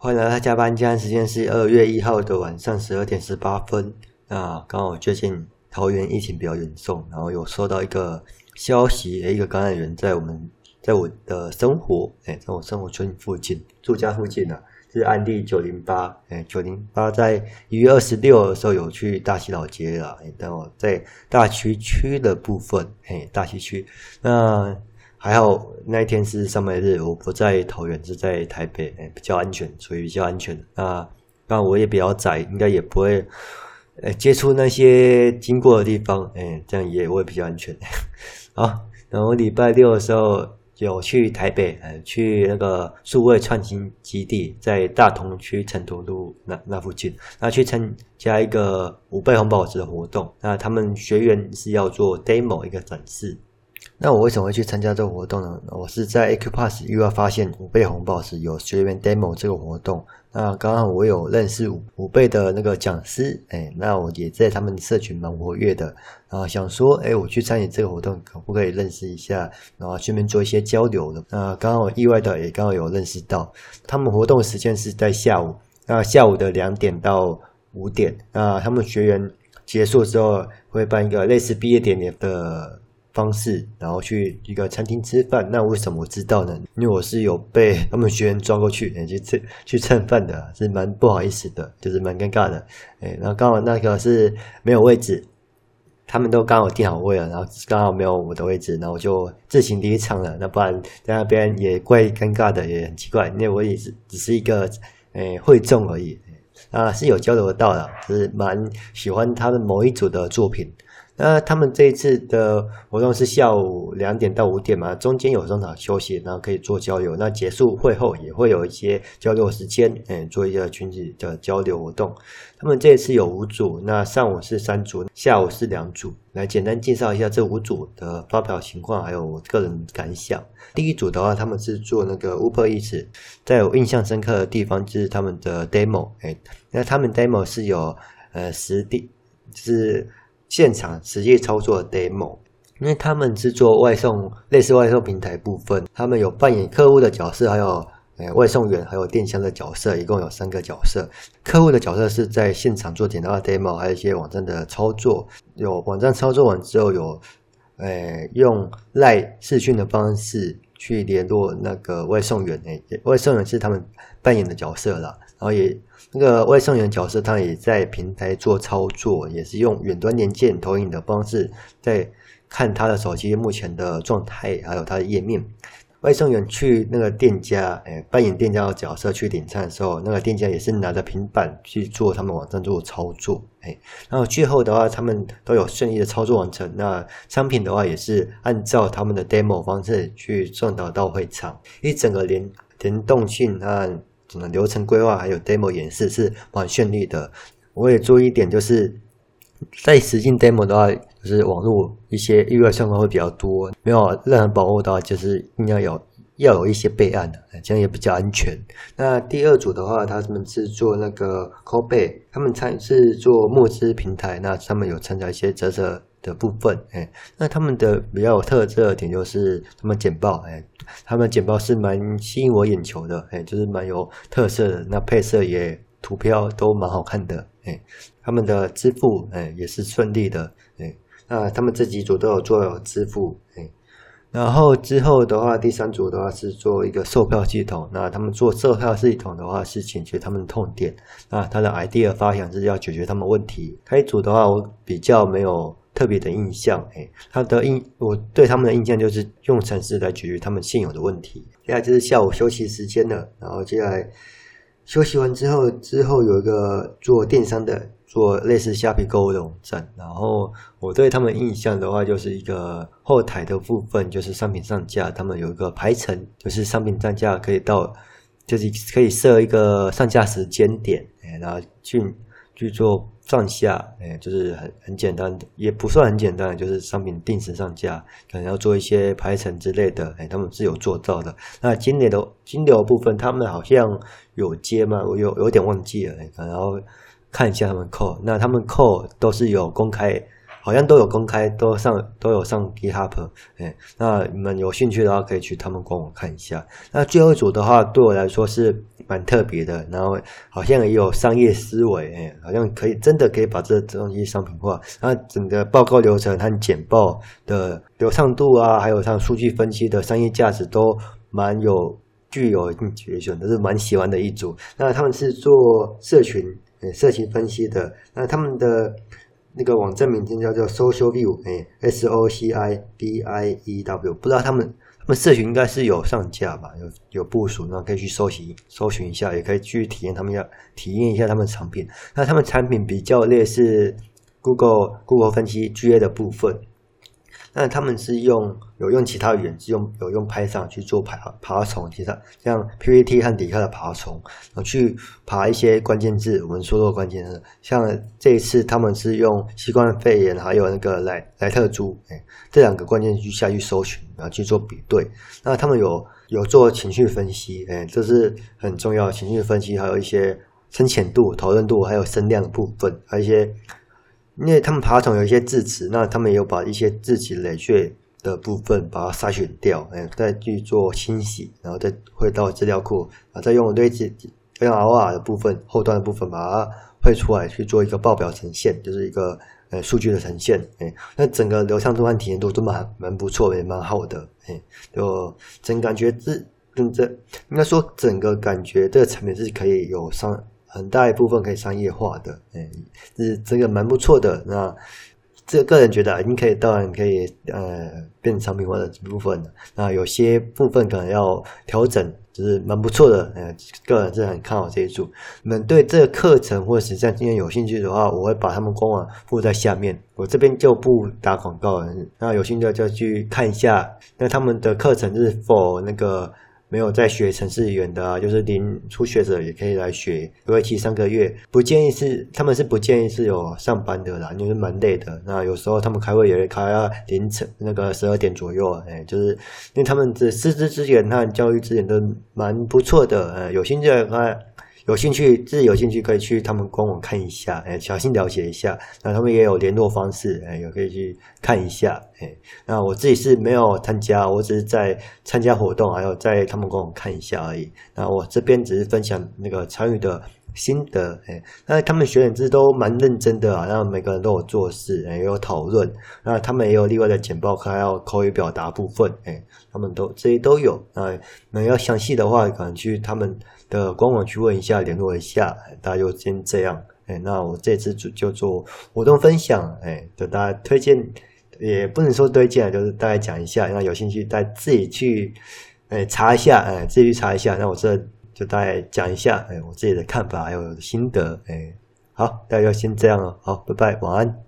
欢迎来到加班，现在时间是二月一号的晚上十二点十八分。那刚好最近桃园疫情比较严重，然后有收到一个消息，一个感染源在我们在我的生活，哎，在我生活村附近住家附近啊，是案例九零八，哎，九零八在一月二十六的时候有去大溪老街了，哎，但我在大区区的部分，哎，大溪区那。还好那一天是上班日，我不在桃园，是在台北，哎，比较安全，所以比较安全。那当然我也比较窄，应该也不会，呃，接触那些经过的地方，哎，这样也会比较安全。好，然后礼拜六的时候有去台北，呃，去那个数位创新基地，在大同区成都路那那附近，那去参加一个五倍红宝石的活动。那他们学员是要做 demo 一个展示。那我为什么会去参加这个活动呢？我是在 Acupass 又要发现五倍红宝石有学员 demo 这个活动。那刚好我有认识五五倍的那个讲师，哎，那我也在他们社群蛮活跃的。然后想说，哎，我去参与这个活动，可不可以认识一下？然后顺便做一些交流的。那刚好意外的也刚好有认识到，他们活动时间是在下午，那下午的两点到五点。那他们学员结束之后会办一个类似毕业典礼的。方式，然后去一个餐厅吃饭。那为什么我知道呢？因为我是有被他们学员抓过去，去蹭去蹭饭的，是蛮不好意思的，就是蛮尴尬的。哎，然后刚好那个是没有位置，他们都刚好订好位了，然后刚好没有我的位置，然后我就自行离场了。那不然在那边也怪尴尬的，也很奇怪，因为我也是只是一个哎会众而已。啊，是有交流到的，就是蛮喜欢他们某一组的作品。那他们这一次的活动是下午两点到五点嘛，中间有中场休息，然后可以做交流。那结束会后也会有一些交流时间，嗯，做一个群体的交流活动。他们这一次有五组，那上午是三组，下午是两组。来简单介绍一下这五组的发表情况，还有我个人感想。第一组的话，他们是做那个 Uber Eats，在我印象深刻的地方就是他们的 demo，哎，那他们 demo 是有呃实地，就是。现场实际操作的 demo，因为他们是做外送，类似外送平台部分，他们有扮演客户的角色，还有呃外送员，还有电商的角色，一共有三个角色。客户的角色是在现场做简单的 demo，还有一些网站的操作。有网站操作完之后，有呃用 LINE 视讯的方式去联络那个外送员，诶，外送员是他们扮演的角色啦，然后也。那个外送员角色，他也在平台做操作，也是用远端连线投影的方式，在看他的手机目前的状态，还有他的页面。外送员去那个店家，哎，扮演店家的角色去点餐的时候，那个店家也是拿着平板去做他们网站做操作，哎，然后最后的话，他们都有顺利的操作完成。那商品的话，也是按照他们的 demo 方式去送达到会场，一整个联联动性啊。整个流程规划还有 demo 演示是蛮顺利的。我也注意一点，就是在实际 demo 的话，就是网络一些意外相关会比较多，没有任何保护的话，就是一定要有要有一些备案的，这样也比较安全。那第二组的话，他们是做那个扣贝他们参是做募资平台，那他们有参加一些折折的部分，哎，那他们的比较有特色的点就是他们简报，哎。他们简报是蛮吸引我眼球的，哎，就是蛮有特色的。那配色也图标都蛮好看的，哎，他们的支付，哎，也是顺利的，哎，那他们这几组都有做支付，哎，然后之后的话，第三组的话是做一个售票系统。那他们做售票系统的话是解决他们的痛点，那他的 idea 发想是要解决他们问题。开组的话，我比较没有。特别的印象，哎，他的印，我对他们的印象就是用程式来解决他们现有的问题。接下来就是下午休息时间了，然后接下来休息完之后，之后有一个做电商的，做类似虾皮购物的网站。然后我对他们印象的话，就是一个后台的部分，就是商品上架，他们有一个排程，就是商品上架可以到，就是可以设一个上架时间点，哎，然后去。去做上下，哎，就是很很简单的，也不算很简单，就是商品定时上架，可能要做一些排程之类的，哎，他们是有做到的。那金流的金流部分，他们好像有接吗？我有有点忘记了，然后看一下他们扣，那他们扣都是有公开。好像都有公开，都上都有上 GitHub，哎，那你们有兴趣的话，可以去他们官网看一下。那最后一组的话，对我来说是蛮特别的，然后好像也有商业思维，哎，好像可以真的可以把这东西商品化。那整个报告流程和简报的流畅度啊，还有像数据分析的商业价值都蛮有具有决选，都是蛮喜欢的一组。那他们是做社群，哎，社群分析的。那他们的那个网站名称叫做 Social View，哎，S O C I B I E W，不知道他们。他们社群应该是有上架吧，有有部署，那可以去搜寻搜寻一下，也可以去体验他们要体验一下他们的产品。那他们产品比较类似 Google Google 分析 GA 的部分。那他们是用有用其他语言，是用有用 Python 去做爬爬虫，其他像 PPT 和迪卡的爬虫，然后去爬一些关键字。我们说过关键字，像这一次他们是用新冠肺炎还有那个莱莱特猪，哎，这两个关键字下去搜寻，然后去做比对。那他们有有做情绪分析，哎，这是很重要情绪分析，还有一些深浅度、讨论度，还有声量的部分，还有一些。因为他们爬虫有一些字词，那他们有把一些字词累赘的部分把它筛选掉，哎，再去做清洗，然后再汇到资料库，啊，再用堆积用 R 的部分后端的部分把它汇出来去做一个报表呈现，就是一个呃数据的呈现，哎，那整个流畅度和体验度都蛮蛮不错的，也蛮好的，哎，就整感觉这跟这应该说整个感觉这个产品是可以有上。很大一部分可以商业化的，哎，这这个蛮不错的。那这个人觉得已经可以，当然可以，呃，变成产品化的部分了。那有些部分可能要调整，就是蛮不错的。呃，个人是很看好这一组。你们对这个课程或者实战经验有兴趣的话，我会把他们官网附在下面。我这边就不打广告了。那有兴趣就去看一下。那他们的课程是否那个？没有在学程序员的啊，就是零初学者也可以来学，为期三个月。不建议是，他们是不建议是有上班的啦，因为蛮累的。那有时候他们开会也会开到凌晨那个十二点左右，哎，就是因为他们的师资资源和教育资源都蛮不错的，呃，有兴趣的话。有兴趣，自己有兴趣可以去他们官网看一下，哎，小心了解一下。那他们也有联络方式，哎，也可以去看一下，哎。那我自己是没有参加，我只是在参加活动，还有在他们官网看一下而已。那我这边只是分享那个参与的心得，哎。那他们学员制都蛮认真的啊，然后每个人都有做事，哎，也有讨论。那他们也有另外的简报，还有口语表达部分，哎，他们都这些都有。那那要详细的话，可能去他们。的官网去问一下，联络一下，大家就先这样。哎，那我这次就就做活动分享，哎，就大家推荐，也不能说推荐，就是大概讲一下，那有兴趣大家自己去，哎，查一下，哎，自己去查一下。那我这就大概讲一下，哎，我自己的看法还有心得，哎，好，大家就先这样了，好，拜拜，晚安。